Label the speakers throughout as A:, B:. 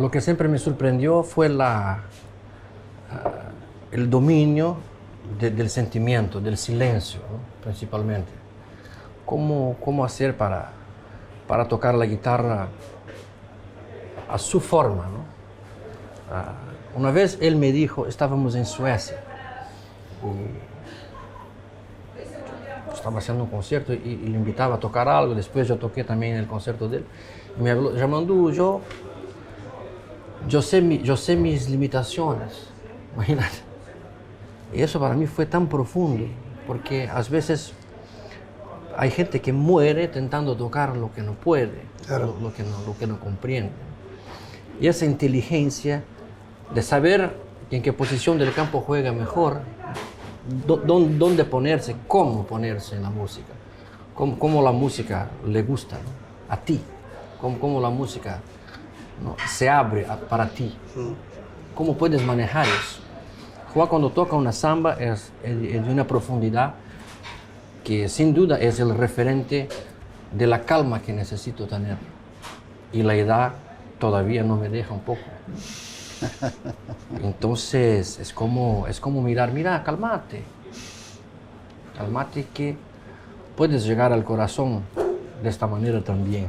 A: lo que siempre me sorprendió fue la, ah, el dominio de- del sentimiento, del silencio, principalmente. ¿Cómo, cómo hacer para, tocar la guitarra a su forma? Ah, una vez él me dijo, estábamos en Suecia, y estaba haciendo un concierto y, le invitaba a tocar algo, después yo toqué también en el concierto de él, y me habló, llamando yo, yo sé, mi- yo sé mis limitaciones, imagínate. Y eso para mí fue tan profundo, porque a veces hay gente que muere intentando tocar lo que no puede,
B: Claro.
A: lo, lo que no, lo que no comprende. Y esa inteligencia de saber en qué posición del campo juega mejor, dó- dón- dónde ponerse, cómo ponerse en la música, cómo, cómo la música le gusta ¿no? a ti, cómo, cómo la música ¿no? se abre para ti, cómo puedes manejar eso. Juan cuando toca una samba es, de una profundidad que sin duda es el referente de la calma que necesito tener. Y la edad todavía no me deja un poco. Entonces es como, es como mirar, mira, cálmate. Cálmate que puedes llegar al corazón de esta manera también.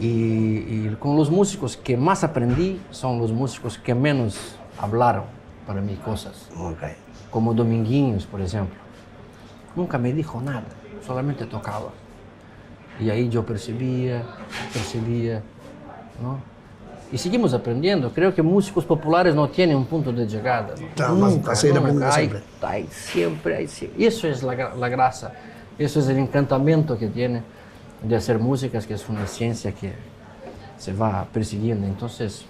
A: Y, y con los músicos que más aprendí son los músicos que menos hablaron para mí cosas
B: Ok.
A: como Dominguinhos, por ejemplo. Nunca me dijo nada, solamente tocaba. Y ahí yo percibía, percibía, ¿no? Y seguimos aprendiendo. Creo que músicos populares no tienen un punto de llegada. ¿no?
B: Claro, más a seguir aprendiendo
A: Hay-
B: siempre.
A: Hay, siempre, hay siempre. Y eso es la, la grasa, eso es el encantamiento que tiene de hacer músicas, que es una ciencia que se va persiguiendo. Entonces,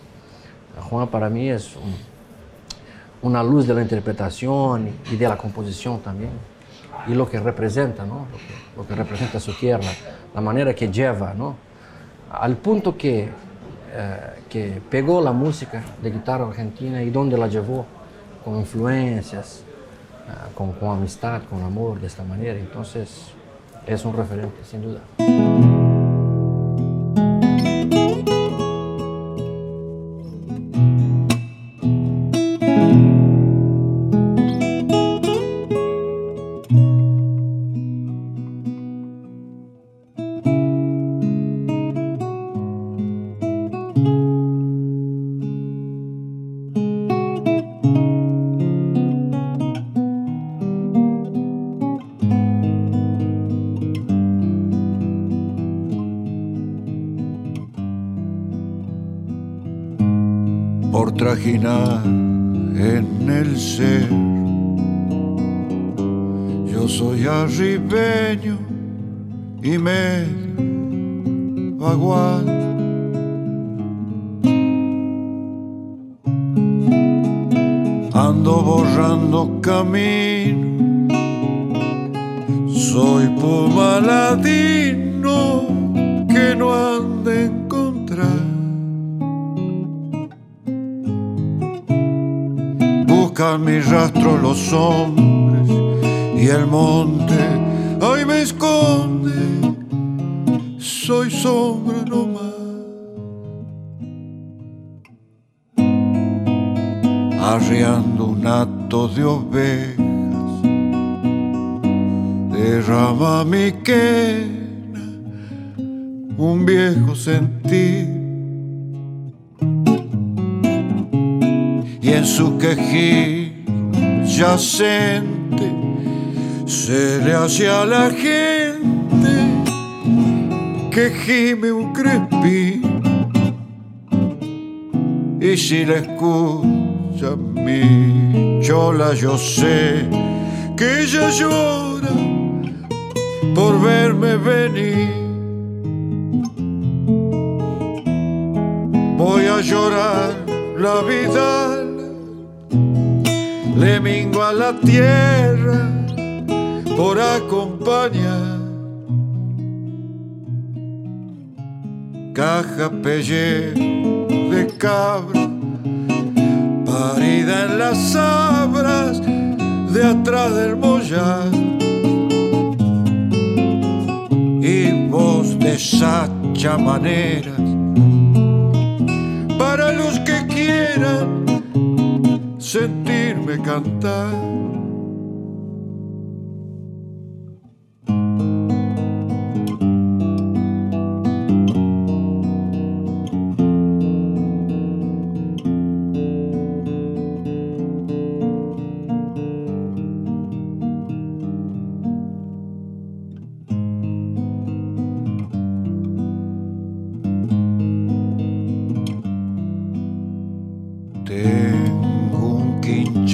A: Juan para mí es un, una luz de la interpretación y de la composición también. Y lo que representa, ¿no? Lo que, representa su tierra, la manera que lleva, ¿no? Al punto que, eh, que pegó la música de guitarra argentina y dónde la llevó, con influencias, ah, con, con amistad, con amor, de esta manera. Entonces, es un referente, sin duda.
C: Soy sombra nomás. Arriando un hato de ovejas, derrama mi quena un viejo sentir. y en su quejín yacente se le hace a la gente que gime un crespín y si la escucha mi chola yo sé que ella llora por verme venir. Voy a llorar la vida le mingo a la tierra por acompañar caja pellejo de cabra parida en las sabras de atrás del mollar y voz de sacha maneras quieran sentirme cantar.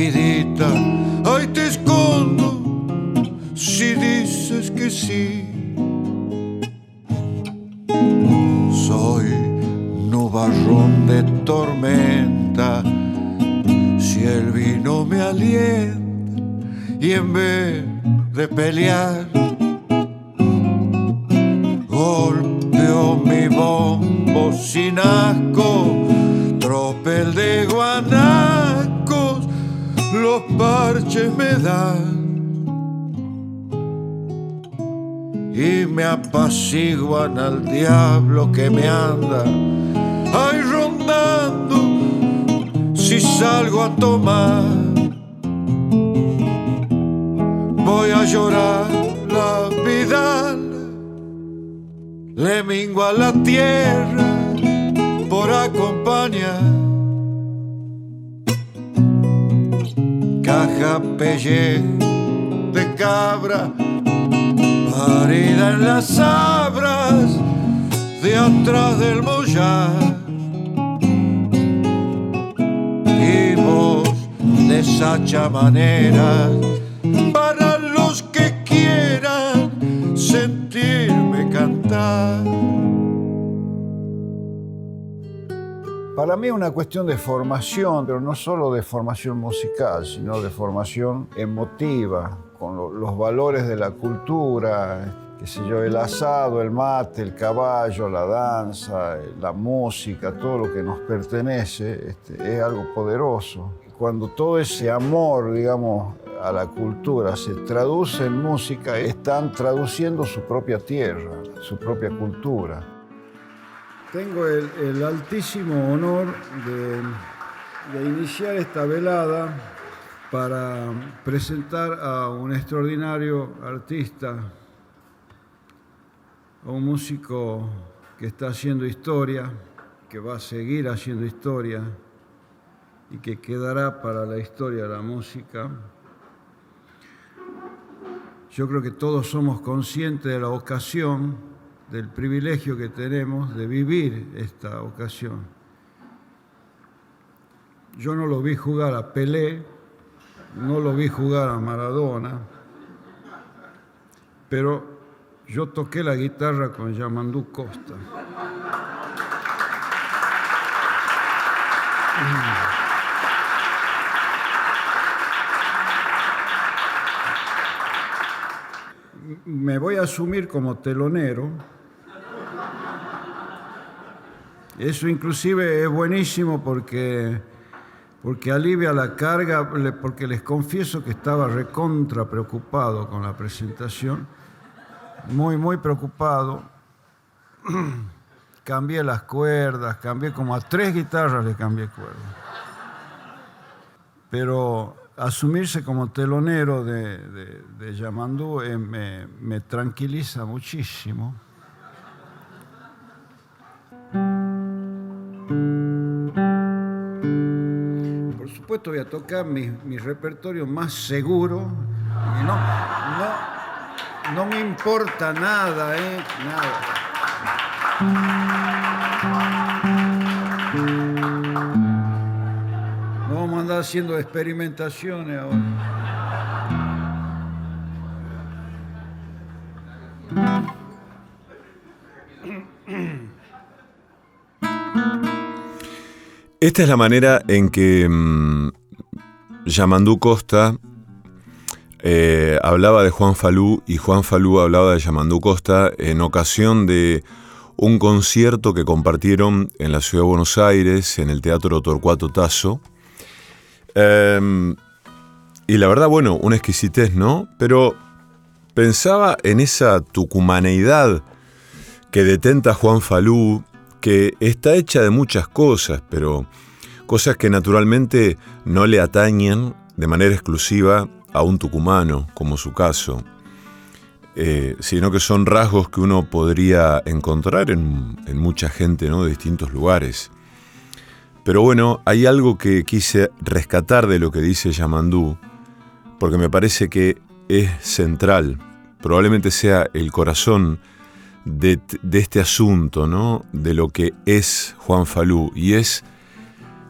C: vidita, ahí te escondo si dices que sí. Soy nubarrón de tormenta, si el vino me alienta y en vez de pelear, golpeo mi bombo sin asco, tropel de guante diablo que me anda ay rondando si salgo a tomar. Voy a llorar la vida le mingo a la tierra por acompañar caja pelle de cabra parida en las sabras de atrás del mollar. Y voz de sacha manera Para
B: mí es una cuestión de formación, pero no solo de formación musical, sino de formación emotiva, con los valores de la cultura, qué sé yo, el asado, el mate, el caballo, la danza, la música, todo lo que nos pertenece, este, es algo poderoso. Cuando todo ese amor, digamos, a la cultura se traduce en música, están traduciendo su propia tierra, su propia cultura. Tengo el, altísimo honor de iniciar esta velada para presentar a un extraordinario artista, a un músico que está haciendo historia, que va a seguir haciendo historia y que quedará para la historia de la música. Yo creo que todos somos conscientes de la ocasión, del privilegio que tenemos de vivir esta ocasión. Yo no lo vi jugar a Pelé, no lo vi jugar a Maradona, pero yo toqué la guitarra con Yamandú Costa. Me voy a asumir como telonero. Eso inclusive es buenísimo porque porque alivia la carga, porque les confieso que estaba recontra preocupado con la presentación, muy, muy preocupado. cambié las cuerdas, cambié como a tres guitarras le cambié cuerdas. Pero asumirse como telonero de, de, Yamandú eh, me tranquiliza muchísimo. Voy a tocar mi, repertorio más seguro. no, no, me importa nada, ¿eh? Nada. No vamos a andar haciendo experimentaciones ahora.
D: Esta es la manera en que mm, Yamandú Costa eh, hablaba de Juan Falú y Juan Falú hablaba de Yamandú Costa en ocasión de un concierto que compartieron en la ciudad de Buenos Aires, en el Teatro Torcuato Tazo. Em, y la verdad, bueno, una exquisitez, ¿no? Pero pensaba en esa tucumaneidad que detenta Juan Falú, que está hecha de muchas cosas, pero cosas que naturalmente no le atañen de manera exclusiva a un tucumano, como su caso, eh, sino que son rasgos que uno podría encontrar en, mucha gente ¿no? de distintos lugares. Pero bueno, hay algo que quise rescatar de lo que dice Yamandú, porque me parece que es central, probablemente sea el corazón de, este asunto, ¿no? De lo que es Juan Falú y es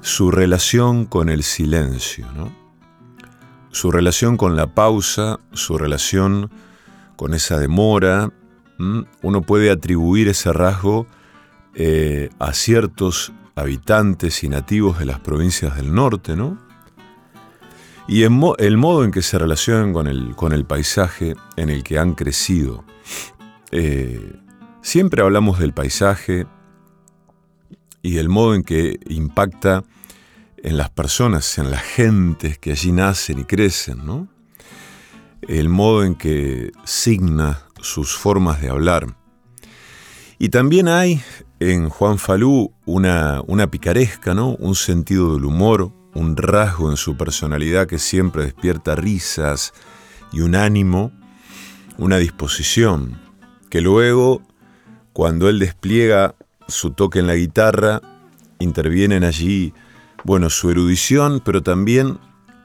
D: su relación con el silencio. Su relación con la pausa, su relación con esa demora. Uno puede atribuir ese rasgo eh, a ciertos habitantes y nativos de las provincias del norte, ¿no? Y el modo en que se relacionan con el, con el paisaje en el que han crecido. Eh, siempre hablamos del paisaje y el modo en que impacta en las personas, en las gentes que allí nacen y crecen, ¿no? El modo en que signa sus formas de hablar. Y también hay en Juan Falú una, una picaresca, ¿no? Un sentido del humor, un rasgo en su personalidad que siempre despierta risas y un ánimo, una disposición que luego, cuando él despliega su toque en la guitarra, intervienen allí, bueno, su erudición, pero también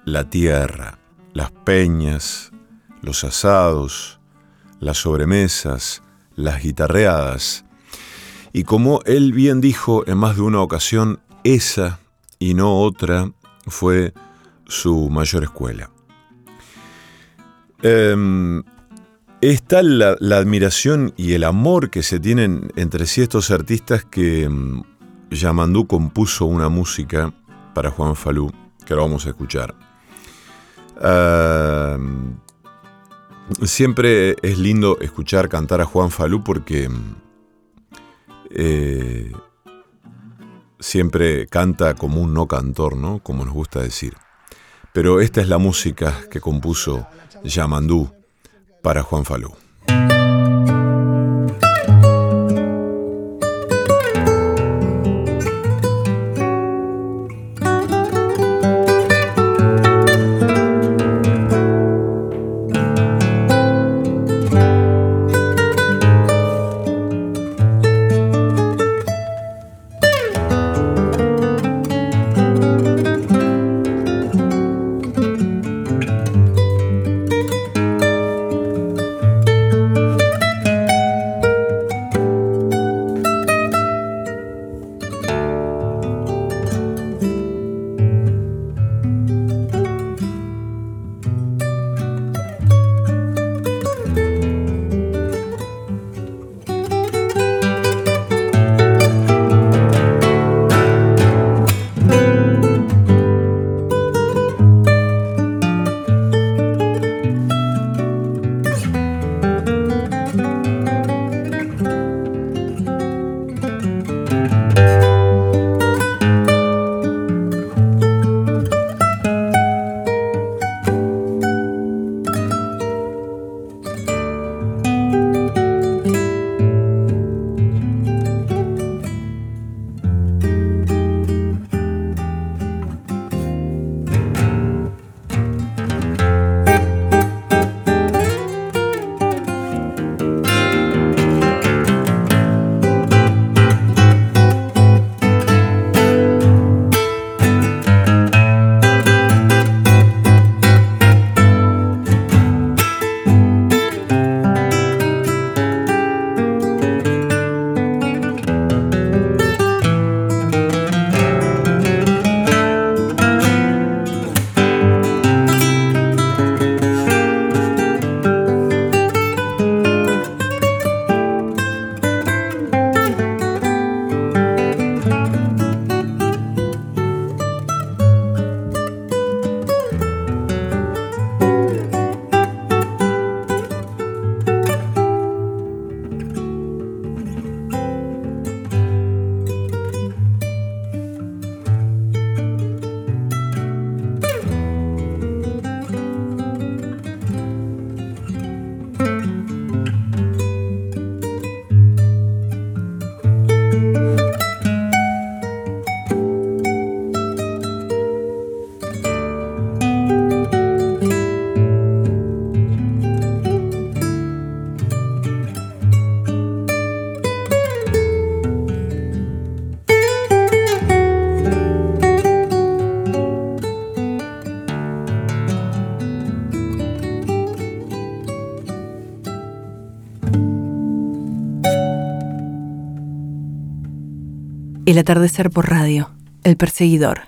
D: la tierra, las peñas, los asados, las sobremesas, las guitarreadas. Y como él bien dijo en más de una ocasión, esa y no otra fue su mayor escuela. Eh, es tal la, admiración y el amor que se tienen entre sí estos artistas que mm, Yamandú compuso una música para Juan Falú, que ahora vamos a escuchar. siempre es lindo escuchar cantar a Juan Falú porque mm, eh, siempre canta como un no cantor, ¿no? Como nos gusta decir. Pero esta es la música que compuso Yamandú para Juan Falú.
E: El atardecer por radio. El perseguidor.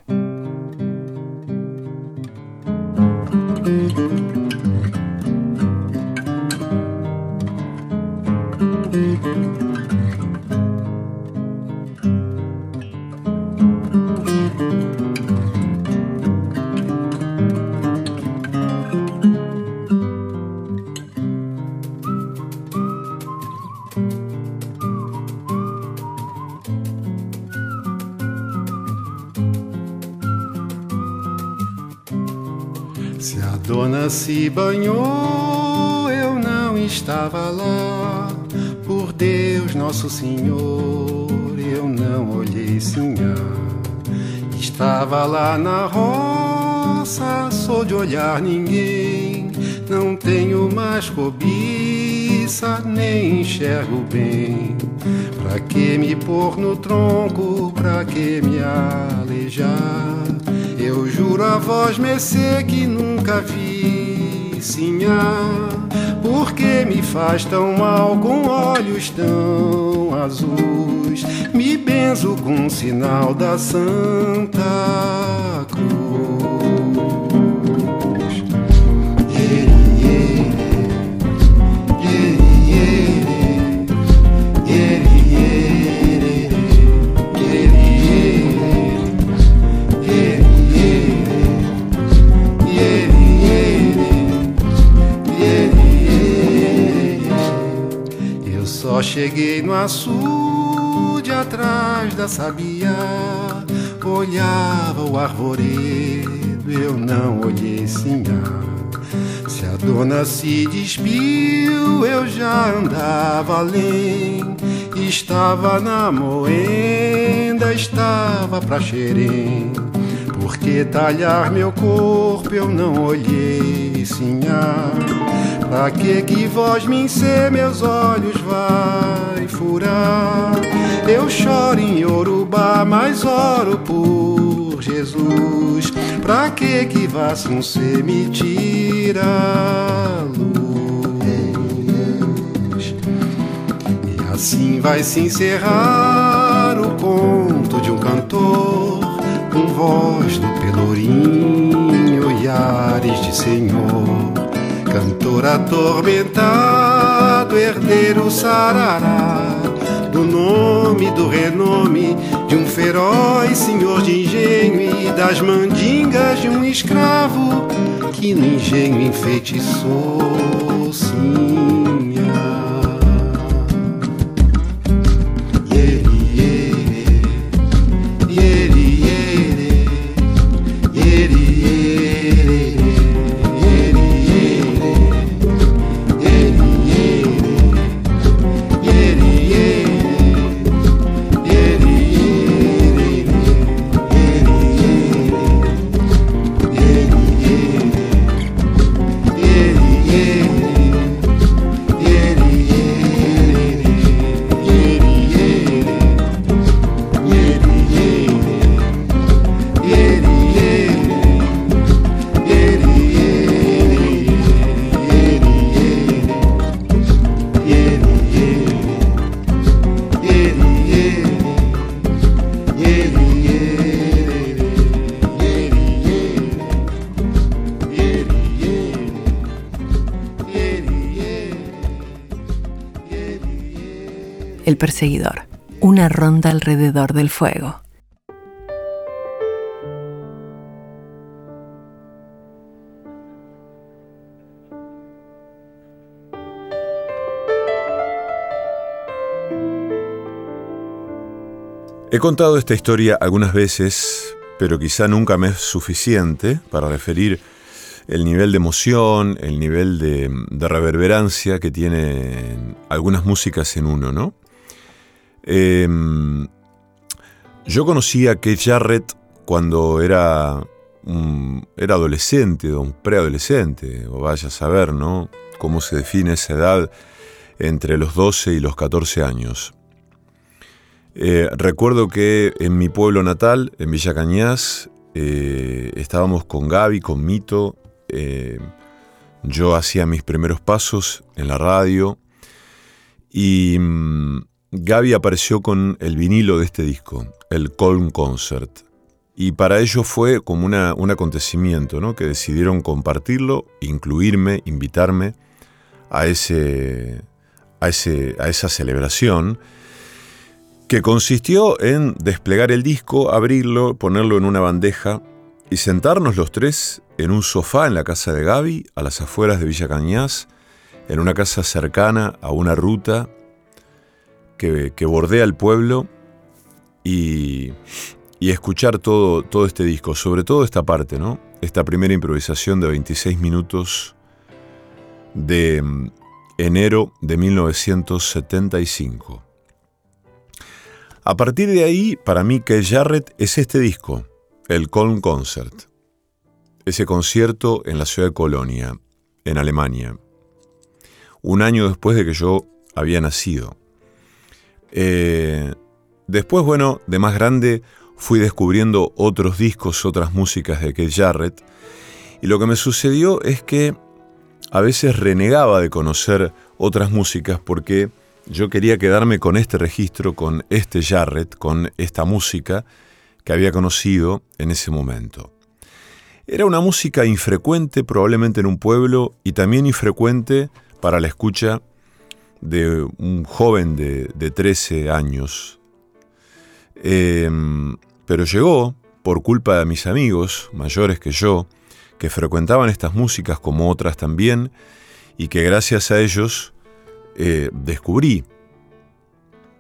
F: Se banhou, eu não estava lá. Por Deus, Nosso Senhor, eu não olhei sinhá. Estava lá na roça, sou de olhar ninguém. Não tenho mais cobiça, nem enxergo bem. Pra que me pôr no tronco, pra que me alejar? Eu juro a voz mercê que nunca vi sinhá. Por que me faz tão mal com olhos tão azuis? Me benzo com um sinal da Santa cheguei no açude atrás da sabia, olhava o arvoredo, eu não olhei sinhá. Se a dona se despiu, eu já andava além. Estava na moenda, estava pra xerém. Por que talhar meu corpo, eu não olhei sinhá. Pra que que voz me encer meus olhos vai furar? Eu choro em Yorubá, mas oro por Jesus. Pra que que um ser me tira luz? E assim vai se encerrar o conto de um cantor com voz do pelourinho e ares de senhor Cantor atormentado, herdeiro sarará Do nome, do renome de um feroz senhor de engenho E das mandingas de um escravo que no engenho enfeitiçou, sim
E: perseguidor, una ronda alrededor del fuego.
D: He contado esta historia algunas veces, pero quizá nunca me es suficiente para referir el nivel de emoción, el nivel de, de reverberancia que tienen algunas músicas en uno, ¿no? Em, yo conocí a Keith Jarrett cuando era, era adolescente un preadolescente, o vaya a saber, ¿no? Cómo se define esa edad entre los 12 y los 14 años. Eh, recuerdo que en mi pueblo natal, en Villa Cañas, eh, estábamos con Gaby, con Mito. Eh, yo hacía mis primeros pasos en la radio y mm, Gaby apareció con el vinilo de este disco, el Colm Concert. Y para ello fue como un acontecimiento, ¿no? Que decidieron compartirlo, incluirme, invitarme a, ese, a, ese, a esa celebración que consistió en desplegar el disco, abrirlo, ponerlo en una bandeja y sentarnos los tres en un sofá en la casa de Gaby, a las afueras de Villa Cañas, en una casa cercana a una ruta que, bordea el pueblo y, y escuchar todo, todo este disco, sobre todo esta parte, ¿no? Esta primera improvisación de 26 minutos de mm, enero de 1975. A partir de ahí, para mí, que Jarrett es este disco, el Colm Concert. Ese concierto en la ciudad de Colonia, en Alemania, un año después de que yo había nacido. Eh, después, bueno, de más grande, fui descubriendo otros discos, otras músicas de Keith Jarrett, y lo que me sucedió es que a veces renegaba de conocer otras músicas porque yo quería quedarme con este registro, con este Jarrett, con esta música que había conocido en ese momento. Era una música infrecuente probablemente en un pueblo y también infrecuente para la escucha de un joven de, de 13 años. Eh, pero llegó, por culpa de mis amigos, mayores que yo, que frecuentaban estas músicas como otras también, y que gracias a ellos eh, descubrí,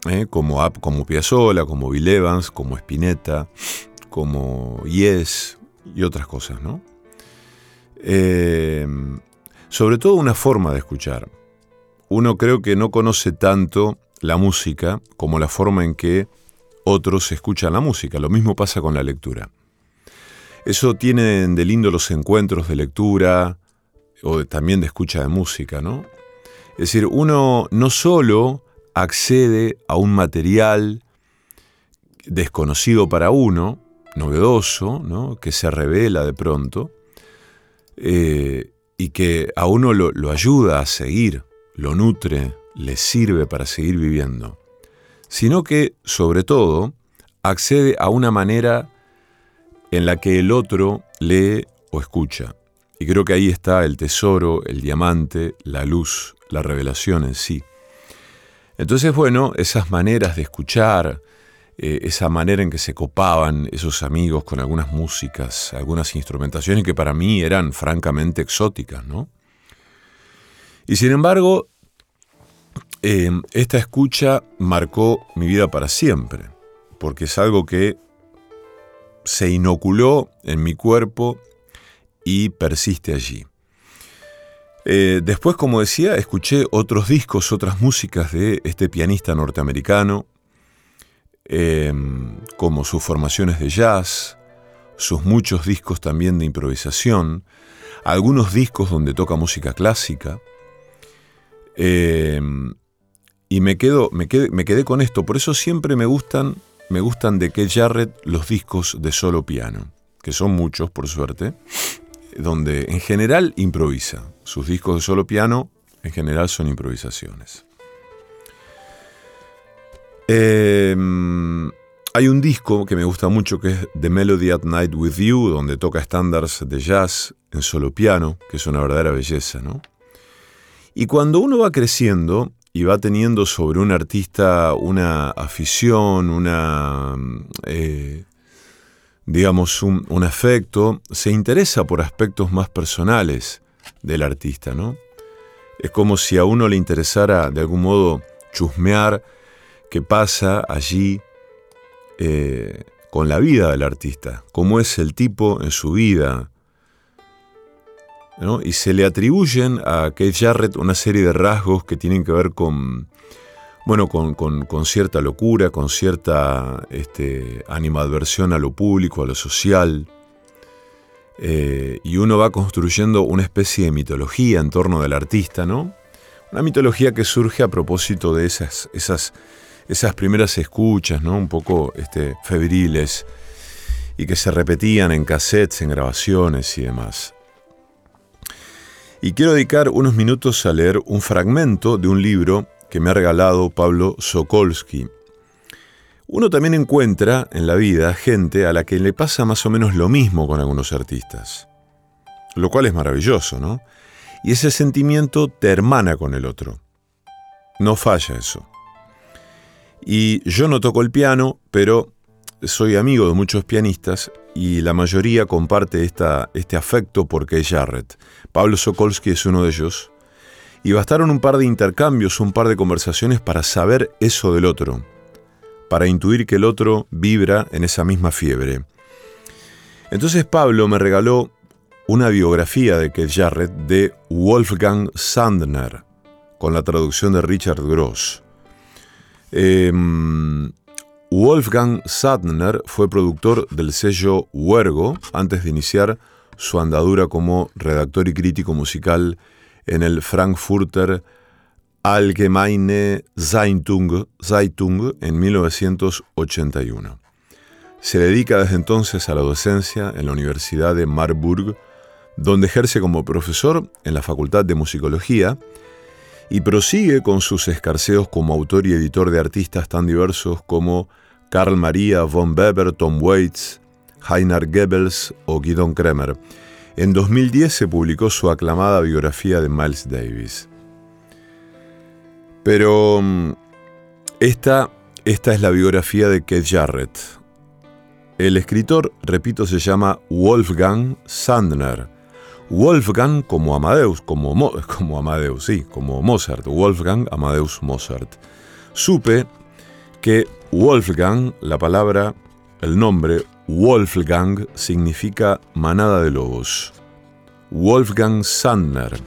D: eh, como, como Piazzolla, como Bill Evans, como Spinetta, como Yes y otras cosas, ¿no? Eh, sobre todo una forma de escuchar. Uno creo que no conoce tanto la música como la forma en que otros escuchan la música. Lo mismo pasa con la lectura. Eso tiene de lindo los encuentros de lectura o también de escucha de música, ¿no? Es decir, uno no solo accede a un material desconocido para uno, novedoso, ¿no? que se revela de pronto, eh, y que a uno lo ayuda a seguir, lo nutre, le sirve para seguir viviendo sino que, sobre todo, accede a una manera en la que el otro lee o escucha. Y creo que ahí está el tesoro, el diamante, la luz, la revelación en sí. Entonces, bueno, esas maneras de escuchar, eh, esa manera en que se copaban esos amigos con algunas músicas, algunas instrumentaciones que para mí eran francamente exóticas, ¿no? Y sin embargo, eh, esta escucha marcó mi vida para siempre, porque es algo que se inoculó en mi cuerpo y persiste allí. Eh, después, como decía, escuché otros discos, otras músicas de este pianista norteamericano, em, como sus formaciones de jazz, sus muchos discos también de improvisación, algunos discos donde toca música clásica. Em, y me, quedo, me, quedé, me quedé con esto, por eso siempre me gustan, me gustan de Keith Jarrett los discos de solo piano, que son muchos por suerte, donde en general improvisa. Sus discos de solo piano en general son improvisaciones. Em, hay un disco que me gusta mucho que es The Melody at Night with You, donde toca estándares de jazz en solo piano, que es una verdadera belleza, ¿no? Y cuando uno va creciendo, y va teniendo sobre un artista una afición, una, eh, digamos, un, afecto, se interesa por aspectos más personales del artista, ¿no? Es como si a uno le interesara de algún modo chusmear qué pasa allí eh, con la vida del artista, cómo es el tipo en su vida, y se le atribuyen a Keith Jarrett una serie de rasgos que tienen que ver con, bueno, con, cierta locura, con cierta este, animadversión a lo público, a lo social. Eh, y uno va construyendo una especie de mitología en torno del artista, ¿no? Una mitología que surge a propósito de esas, esas, esas primeras escuchas, ¿no? Un poco este, febriles y que se repetían en cassettes, en grabaciones y demás. Y quiero dedicar unos minutos a leer un fragmento de un libro que me ha regalado Pablo Sokolsky. Uno también encuentra en la vida gente a la que le pasa más o menos lo mismo con algunos artistas, lo cual es maravilloso, ¿no? Y ese sentimiento te hermana con el otro. No falla eso. Y yo no toco el piano, pero soy amigo de muchos pianistas y la mayoría comparte esta, este afecto por Kay Jarrett. Pablo Sokolsky es uno de ellos. Y bastaron un par de intercambios, un par de conversaciones para saber eso del otro, para intuir que el otro vibra en esa misma fiebre. Entonces Pablo me regaló una biografía de Keith Jarrett de Wolfgang Sandner, con la traducción de Richard Gross. Em, Wolfgang Sandner fue productor del sello Huergo antes de iniciar su andadura como redactor y crítico musical en el Frankfurter Allgemeine Zeitung, Zeitung en 1981. Se dedica desde entonces a la docencia en la Universidad de Marburg, donde ejerce como profesor en la Facultad de Musicología y prosigue con sus escarceos como autor y editor de artistas tan diversos como Karl Maria von Weber, Tom Waits, Heiner Goebbels o Guidon Kremer. En 2010 se publicó su aclamada biografía de Miles Davis. Pero mm, esta, esta es la biografía de Keith Jarrett. El escritor, repito, se llama Wolfgang Sandner Wolfgang como Amadeus, como, como Amadeus, sí, como Mozart, Wolfgang Amadeus Mozart. Supe que Wolfgang, la palabra, el nombre Wolfgang significa manada de lobos. Wolfgang Sandner.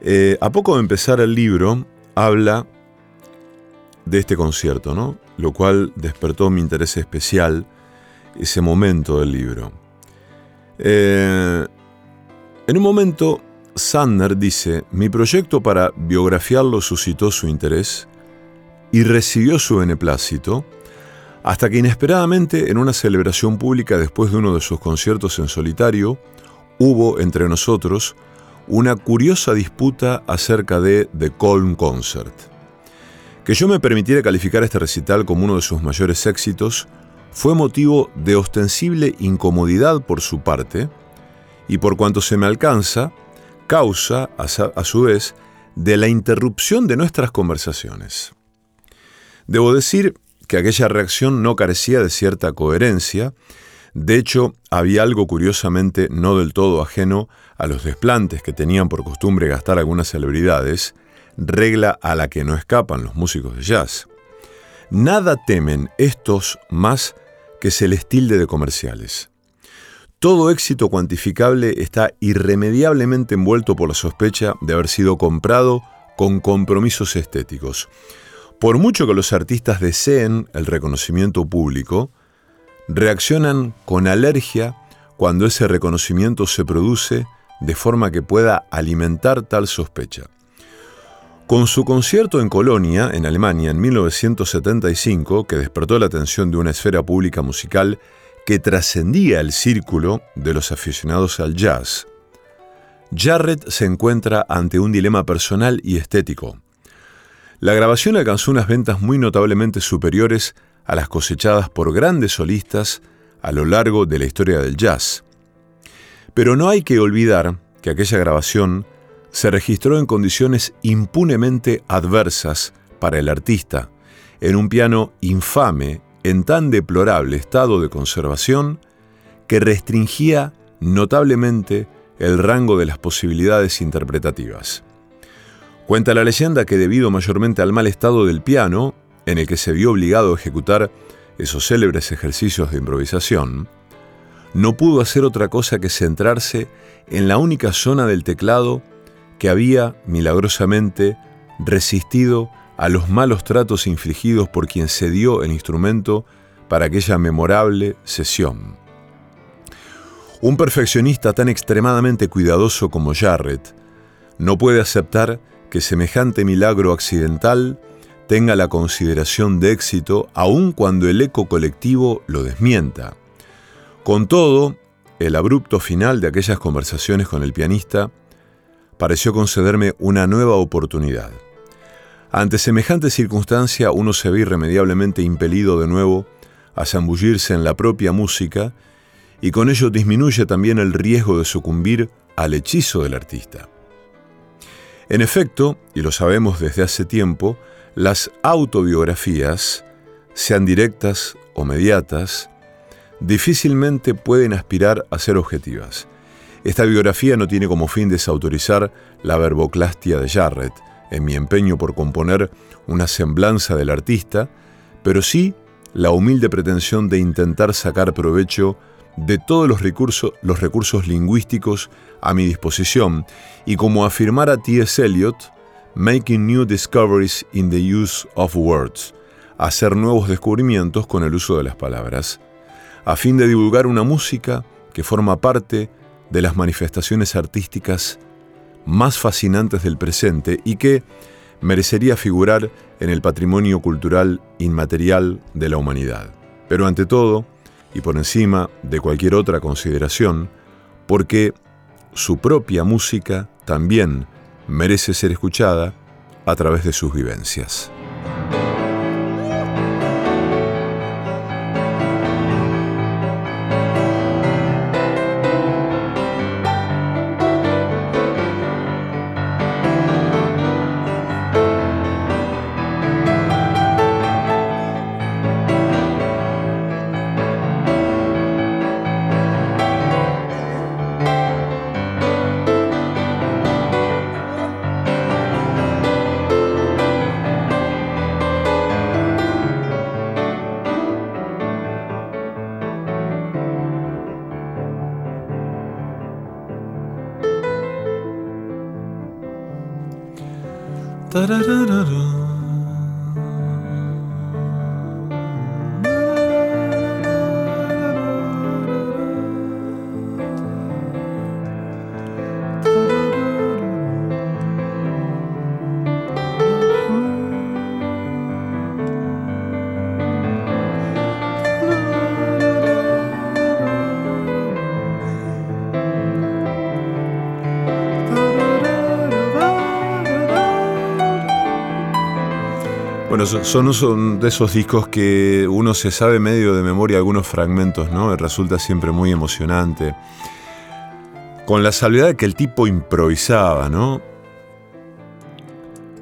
D: Eh, a poco de empezar el libro, habla de este concierto, ¿no? Lo cual despertó mi interés especial ese momento del libro. Eh, en un momento, Sandner dice, mi proyecto para biografiarlo suscitó su interés y recibió su beneplácito, hasta que inesperadamente en una celebración pública después de uno de sus conciertos en solitario, hubo entre nosotros una curiosa disputa acerca de The Colm Concert. Que yo me permitiera calificar este recital como uno de sus mayores éxitos fue motivo de ostensible incomodidad por su parte, y por cuanto se me alcanza, causa, a su vez, de la interrupción de nuestras conversaciones. Debo decir que aquella reacción no carecía de cierta coherencia, de hecho, había algo curiosamente no del todo ajeno a los desplantes que tenían por costumbre gastar algunas celebridades, regla a la que no escapan los músicos de jazz. Nada temen estos más que se les tilde de comerciales. Todo éxito cuantificable está irremediablemente envuelto por la sospecha de haber sido comprado con compromisos estéticos. Por mucho que los artistas deseen el reconocimiento público, reaccionan con alergia cuando ese reconocimiento se produce de forma que pueda alimentar tal sospecha. Con su concierto en Colonia, en Alemania, en 1975, que despertó la atención de una esfera pública musical que trascendía el círculo de los aficionados al jazz, Jarrett se encuentra ante un dilema personal y estético. La grabación alcanzó unas ventas muy notablemente superiores a las cosechadas por grandes solistas a lo largo de la historia del jazz. Pero no hay que olvidar que aquella grabación se registró en condiciones impunemente adversas para el artista, en un piano infame en tan deplorable estado de conservación que restringía notablemente el rango de las posibilidades interpretativas. Cuenta la leyenda que debido mayormente al mal estado del piano, en el que se vio obligado a ejecutar esos célebres ejercicios de improvisación, no pudo hacer otra cosa que centrarse en la única zona del teclado que había, milagrosamente, resistido a los malos tratos infligidos por quien cedió el instrumento para aquella memorable sesión. Un perfeccionista tan extremadamente cuidadoso como Jarrett no puede aceptar que semejante milagro accidental tenga la consideración de éxito aun cuando el eco colectivo lo desmienta. Con todo, el abrupto final de aquellas conversaciones con el pianista pareció concederme una nueva oportunidad. Ante semejante circunstancia uno se ve irremediablemente impelido de nuevo a zambullirse en la propia música y con ello disminuye también el riesgo de sucumbir al hechizo del artista. En efecto, y lo sabemos desde hace tiempo, las autobiografías, sean directas o mediatas, difícilmente pueden aspirar a ser objetivas. Esta biografía no tiene como fin desautorizar la verboclastia de Jarrett, en mi empeño por componer una semblanza del artista, pero sí la humilde pretensión de intentar sacar provecho de todos los recursos, los recursos lingüísticos a mi disposición y como afirmara T.S. Eliot, making new discoveries in the use of words, hacer nuevos descubrimientos con el uso de las palabras, a fin de divulgar una música que forma parte de las manifestaciones artísticas más fascinantes del presente y que merecería figurar en el patrimonio cultural inmaterial de la humanidad. Pero ante todo, y por encima de cualquier otra consideración, porque su propia música también merece ser escuchada a través de sus vivencias. Son de esos discos que uno se sabe medio de memoria algunos fragmentos, ¿no? Resulta siempre muy emocionante. Con la salvedad de que el tipo improvisaba, ¿no?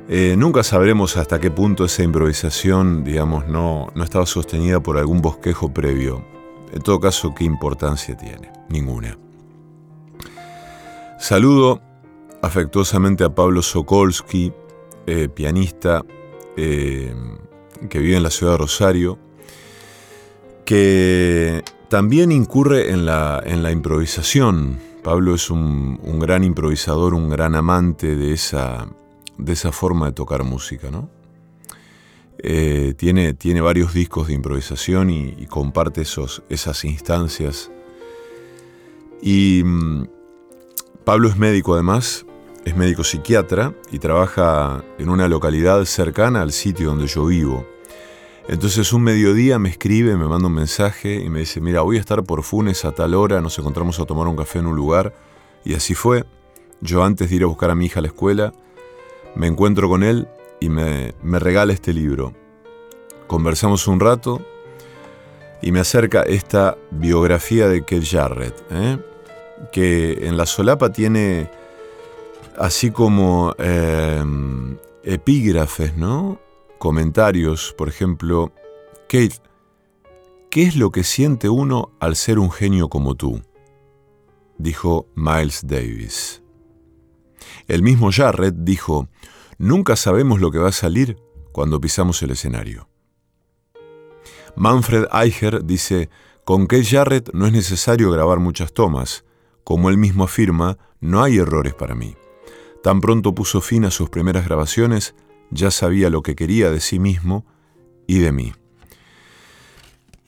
D: Eh, nunca sabremos hasta qué punto esa improvisación, digamos, no, no estaba sostenida por algún bosquejo previo. En todo caso, ¿qué importancia tiene? Ninguna. Saludo afectuosamente a Pablo Sokolsky, eh, pianista eh, que vive en la ciudad de Rosario, que también incurre en la, en la improvisación. Pablo es un, gran improvisador, un gran amante de esa, de esa forma de tocar música, ¿no? Eh, tiene, tiene, varios discos de improvisación y, comparte esos, esas instancias. Y mm, Pablo es médico además, es médico psiquiatra y trabaja en una localidad cercana al sitio donde yo vivo. Entonces un mediodía me escribe, me manda un mensaje y me dice, mira, voy a estar por Funes a tal hora, nos encontramos a tomar un café en un lugar. Y así fue. Yo antes de ir a buscar a mi hija a la escuela, me encuentro con él y me, regala este libro. Conversamos un rato y me acerca esta biografía de Kel Jarrett, ¿eh? que en la solapa tiene así como em, epígrafes, ¿no? Comentarios, por ejemplo, Kate, ¿qué es lo que siente uno al ser un genio como tú? Dijo Miles Davis. El mismo Jarrett dijo, nunca sabemos lo que va a salir cuando pisamos el escenario. Manfred Eicher dice, con Kate Jarrett no es necesario grabar muchas tomas. Como él mismo afirma, no hay errores para mí. Tan pronto puso fin a sus primeras grabaciones, ya sabía lo que quería de sí mismo y de mí.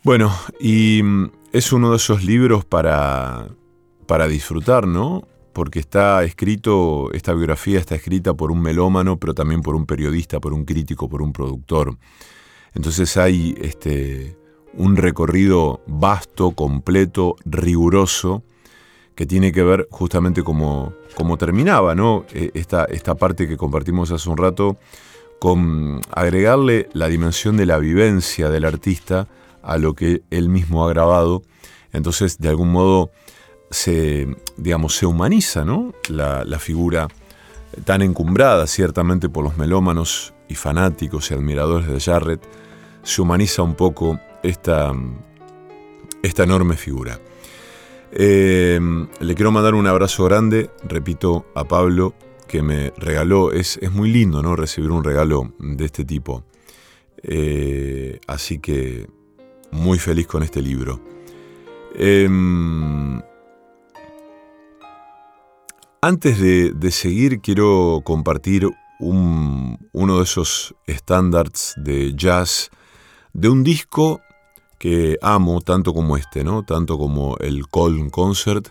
D: Bueno, y mm, es uno de esos libros para, para disfrutar, ¿no? Porque está escrito, esta biografía está escrita por un melómano, pero también por un periodista, por un crítico, por un productor. Entonces hay este, un recorrido vasto, completo, riguroso, que tiene que ver justamente como, como terminaba, ¿no? E, esta, esta parte que compartimos hace un rato, con agregarle la dimensión de la vivencia del artista a lo que él mismo ha grabado. Entonces, de algún modo, se, digamos, se humaniza ¿no? la, figura tan encumbrada ciertamente por los melómanos y fanáticos y admiradores de Jarrett, se humaniza un poco esta, esta enorme figura. Eh, le quiero mandar un abrazo grande, repito, a Pablo, que me regaló. Es, es muy lindo, ¿no? Recibir un regalo de este tipo. Eh, así que muy feliz con este libro. Em, antes de, seguir, quiero compartir uno de esos estándares de jazz de un disco que amo tanto como este, ¿no? Tanto como el Colm Concert,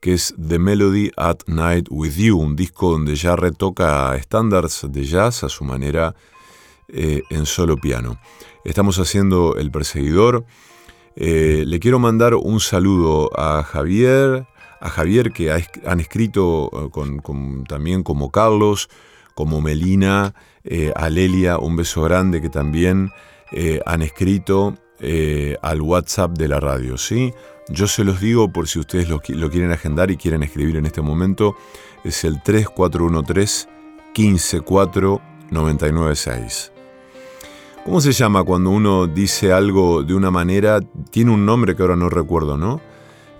D: que es The Melody at Night with You, un disco donde ya retoca estándares de jazz a su manera eh, en solo piano. Estamos haciendo El Perseguidor. Eh, le quiero mandar un saludo a Javier, a Javier que han escrito eh, también como Carlos, como Melina, a Lelia, un beso grande que también han escrito eh, al WhatsApp de la radio, ¿sí? Yo se los digo por si ustedes lo, quieren agendar y quieren escribir en este momento, es el 3413 154 996. ¿Cómo se llama cuando uno dice algo de una manera? Tiene un nombre que ahora no recuerdo, ¿no?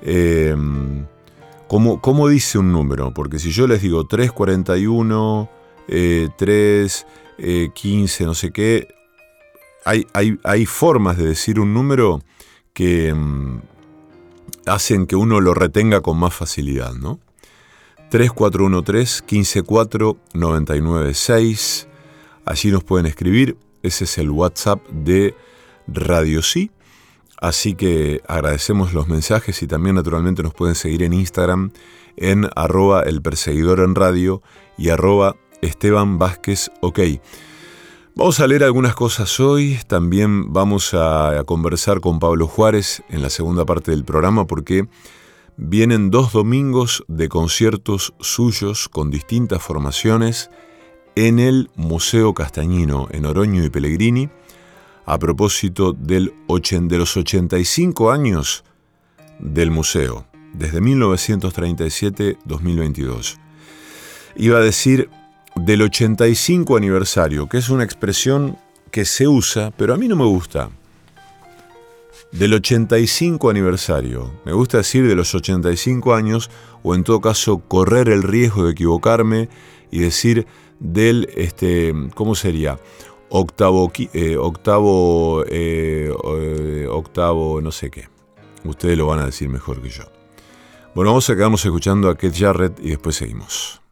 D: Em, ¿cómo, dice un número? Porque si yo les digo 341, eh, 3, 15, eh, no sé qué, hay, formas de decir un número que mm, hacen que uno lo retenga con más facilidad, ¿no? 3413-154-996. Allí nos pueden escribir. Ese es el WhatsApp de Radio Sí. Así que agradecemos los mensajes y también naturalmente nos pueden seguir en Instagram en arroba el perseguidor en radio y arroba Esteban. Vamos a leer algunas cosas hoy, también vamos a, conversar con Pablo Juárez en la segunda parte del programa porque vienen dos domingos de conciertos suyos con distintas formaciones en el Museo Castañino, en Oroño y Pellegrini, a propósito del de los 85 años del museo, desde 1937-2022. Iba a decir del 85 aniversario, que es una expresión que se usa, pero a mí no me gusta. Del 85 aniversario. Me gusta decir de los 85 años, o en todo caso correr el riesgo de equivocarme y decir del, este, ¿cómo sería? Octavo, eh, octavo, eh, eh, octavo, no sé qué. Ustedes lo van a decir mejor que yo. Bueno, vamos a quedarnos escuchando a Keith Jarrett y después seguimos.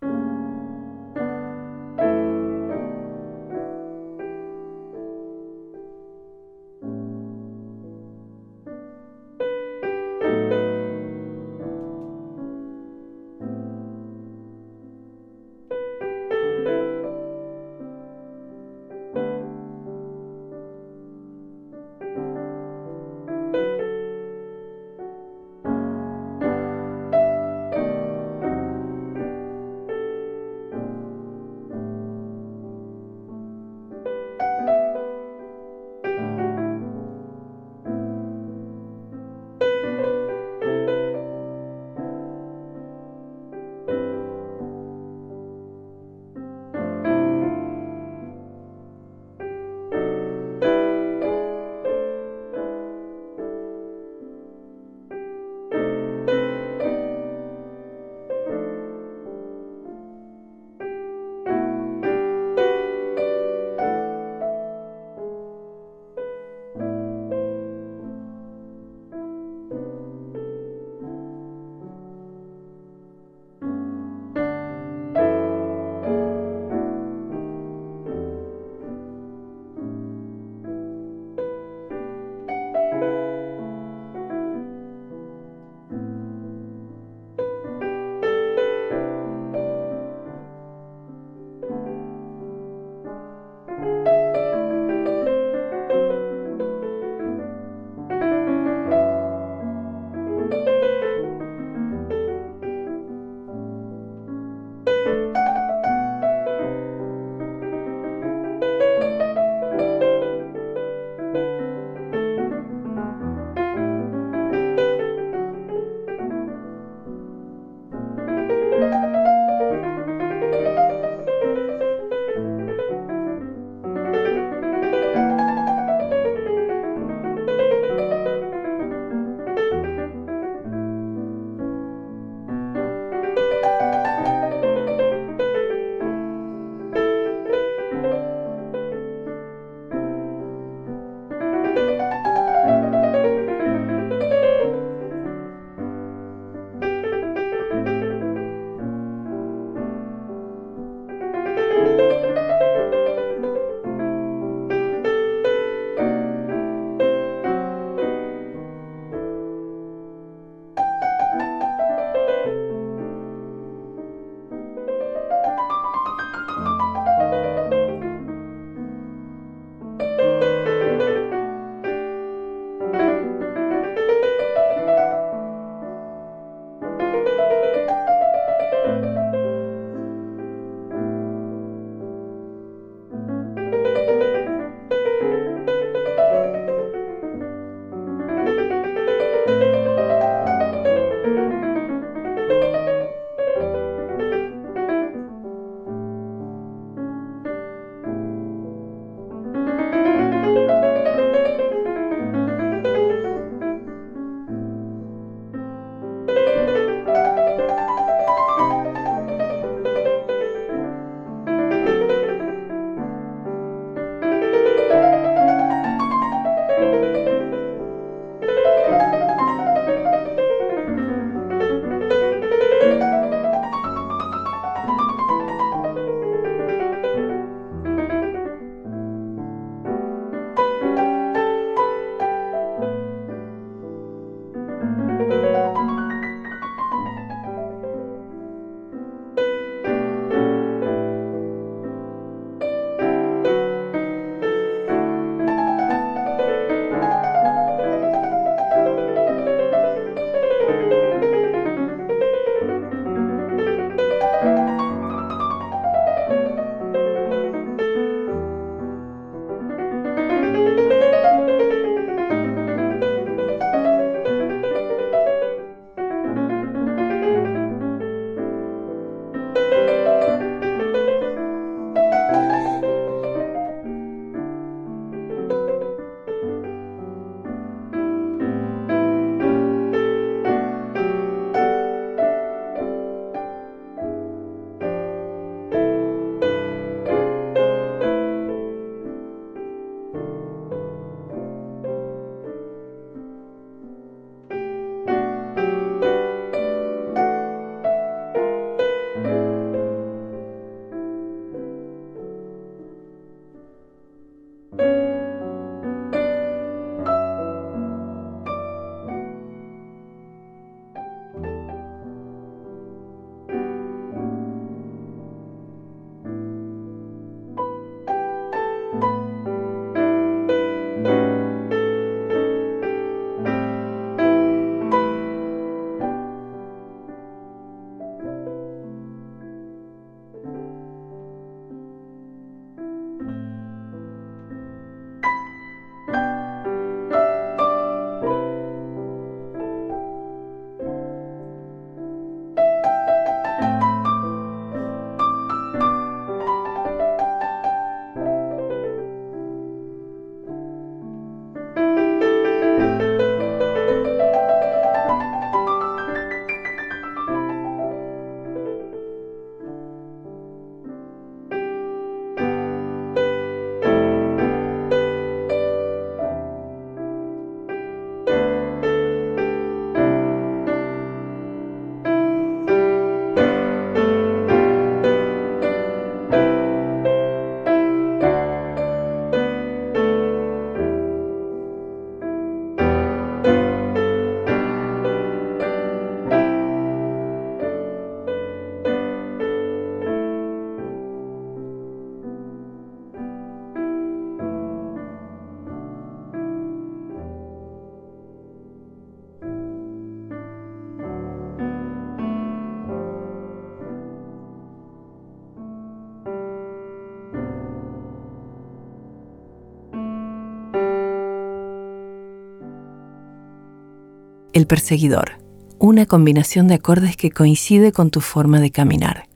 E: El Perseguidor, una combinación de acordes que coincide con tu forma de caminar.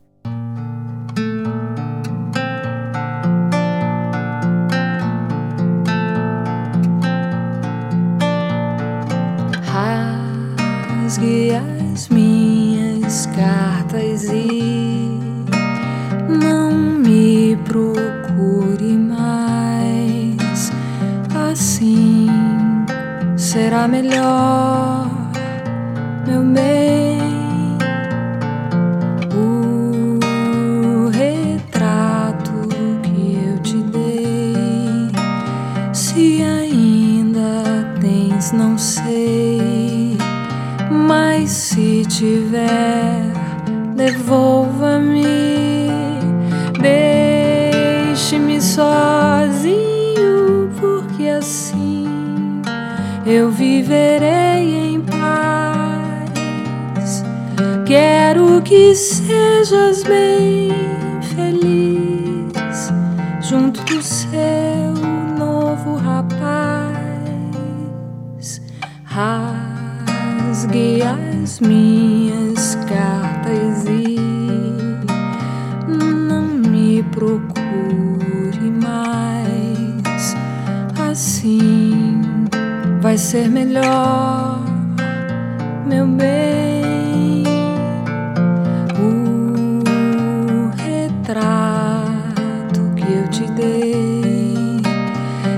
G: Trato que eu te dei.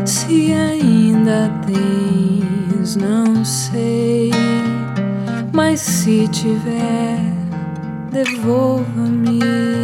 G: Se ainda tens, não sei. Mas se tiver, devolva-me.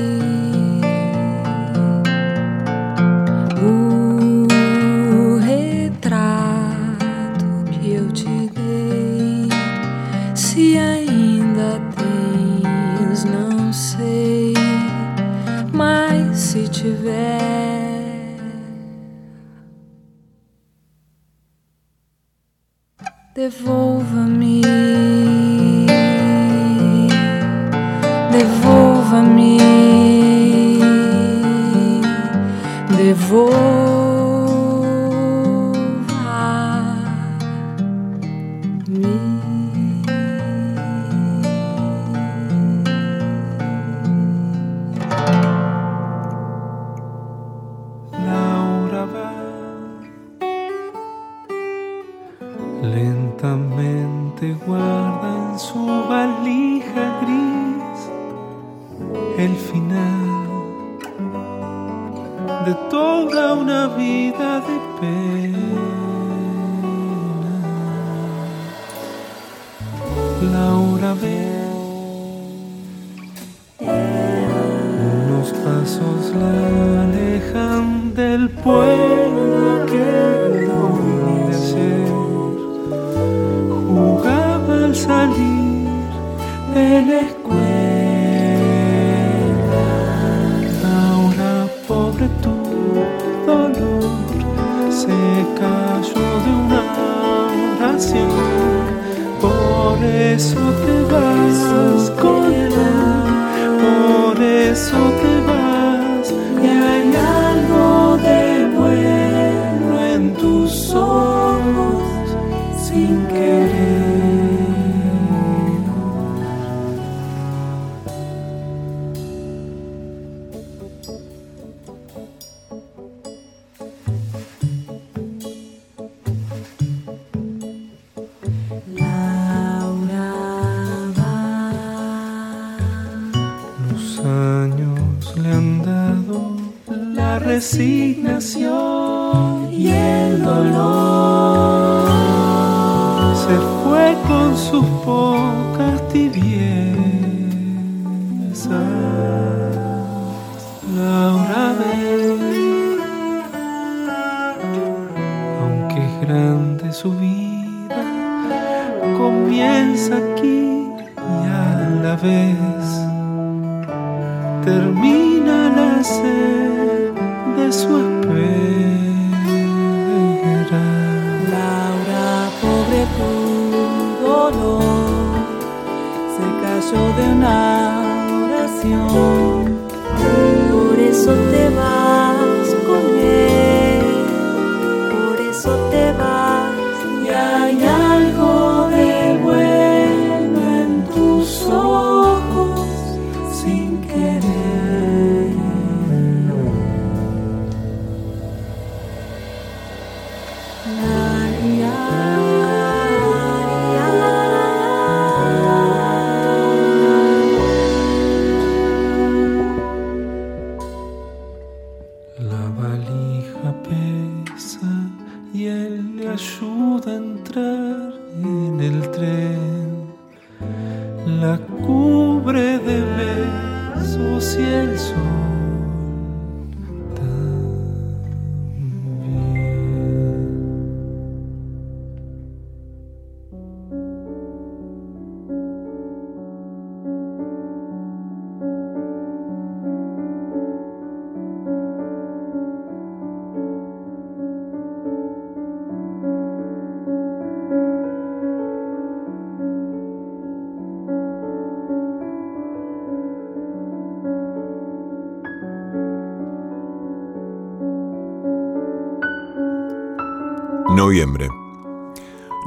G: se
H: cayó de una oración, por eso te vas con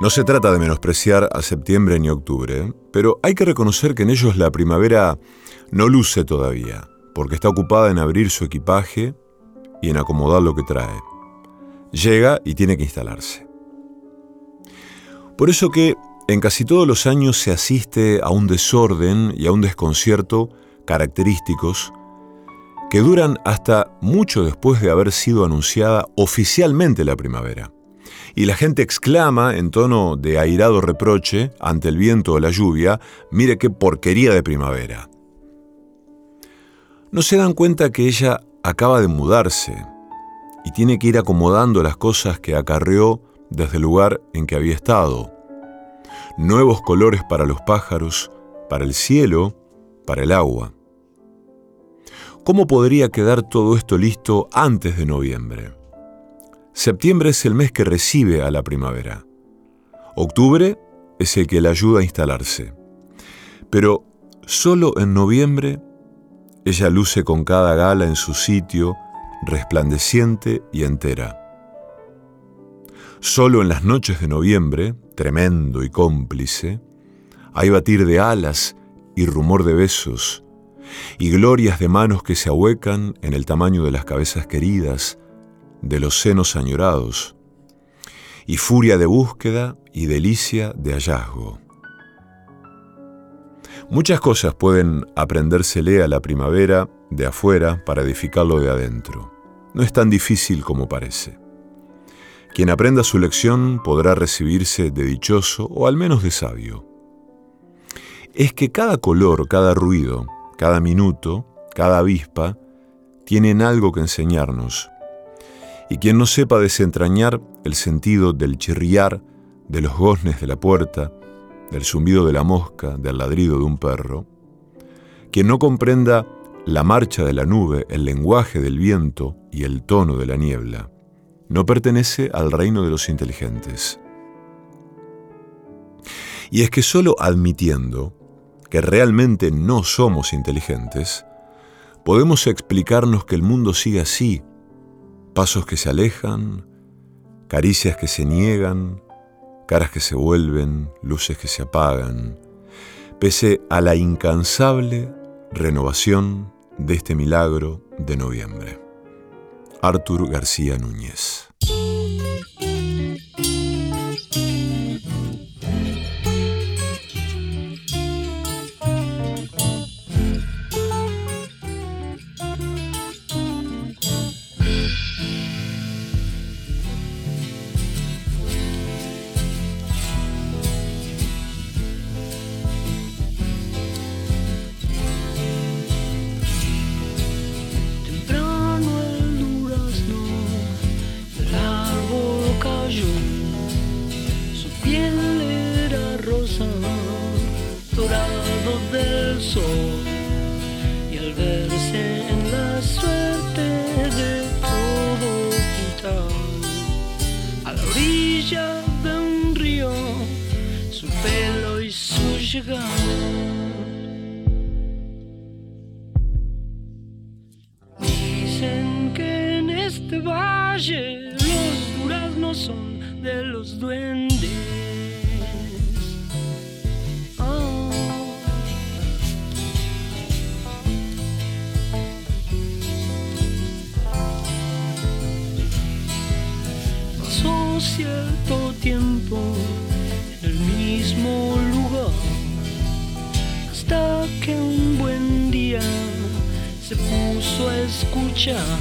D: No se trata de menospreciar a septiembre ni octubre, pero hay que reconocer que en ellos la primavera no luce todavía, porque está ocupada en abrir su equipaje y en acomodar lo que trae. Llega y tiene que instalarse. Por eso que en casi todos los años se asiste a un desorden y a un desconcierto característicos que duran hasta mucho después de haber sido anunciada oficialmente la primavera y la gente exclama en tono de airado reproche ante el viento o la lluvia, mire qué porquería de primavera. No se dan cuenta que ella acaba de mudarse y tiene que ir acomodando las cosas que acarreó desde el lugar en que había estado. Nuevos colores para los pájaros, para el cielo, para el agua. ¿Cómo podría quedar todo esto listo antes de noviembre? Septiembre es el mes que recibe a la primavera. Octubre es el que la ayuda a instalarse. Pero solo en noviembre ella luce con cada gala en su sitio, resplandeciente y entera. Solo en las noches de noviembre, tremendo y cómplice, hay batir de alas y rumor de besos, y glorias de manos que se ahuecan en el tamaño de las cabezas queridas, de los senos añorados, y furia de búsqueda y delicia de hallazgo. Muchas cosas pueden aprendérsele a la primavera de afuera para edificarlo de adentro. No es tan difícil como parece. Quien aprenda su lección podrá recibirse de dichoso o al menos de sabio. Es que cada color, cada ruido, cada minuto, cada avispa, tienen algo que enseñarnos y quien no sepa desentrañar el sentido del chirriar de los goznes de la puerta, del zumbido de la mosca, del ladrido de un perro, quien no comprenda la marcha de la nube, el lenguaje del viento y el tono de la niebla, no pertenece al reino de los inteligentes. Y es que solo admitiendo que realmente no somos inteligentes, podemos explicarnos que el mundo sigue así, pasos que se alejan, caricias que se niegan, caras que se vuelven, luces que se apagan, pese a la incansable renovación de este milagro de noviembre. Artur García Núñez.
I: future.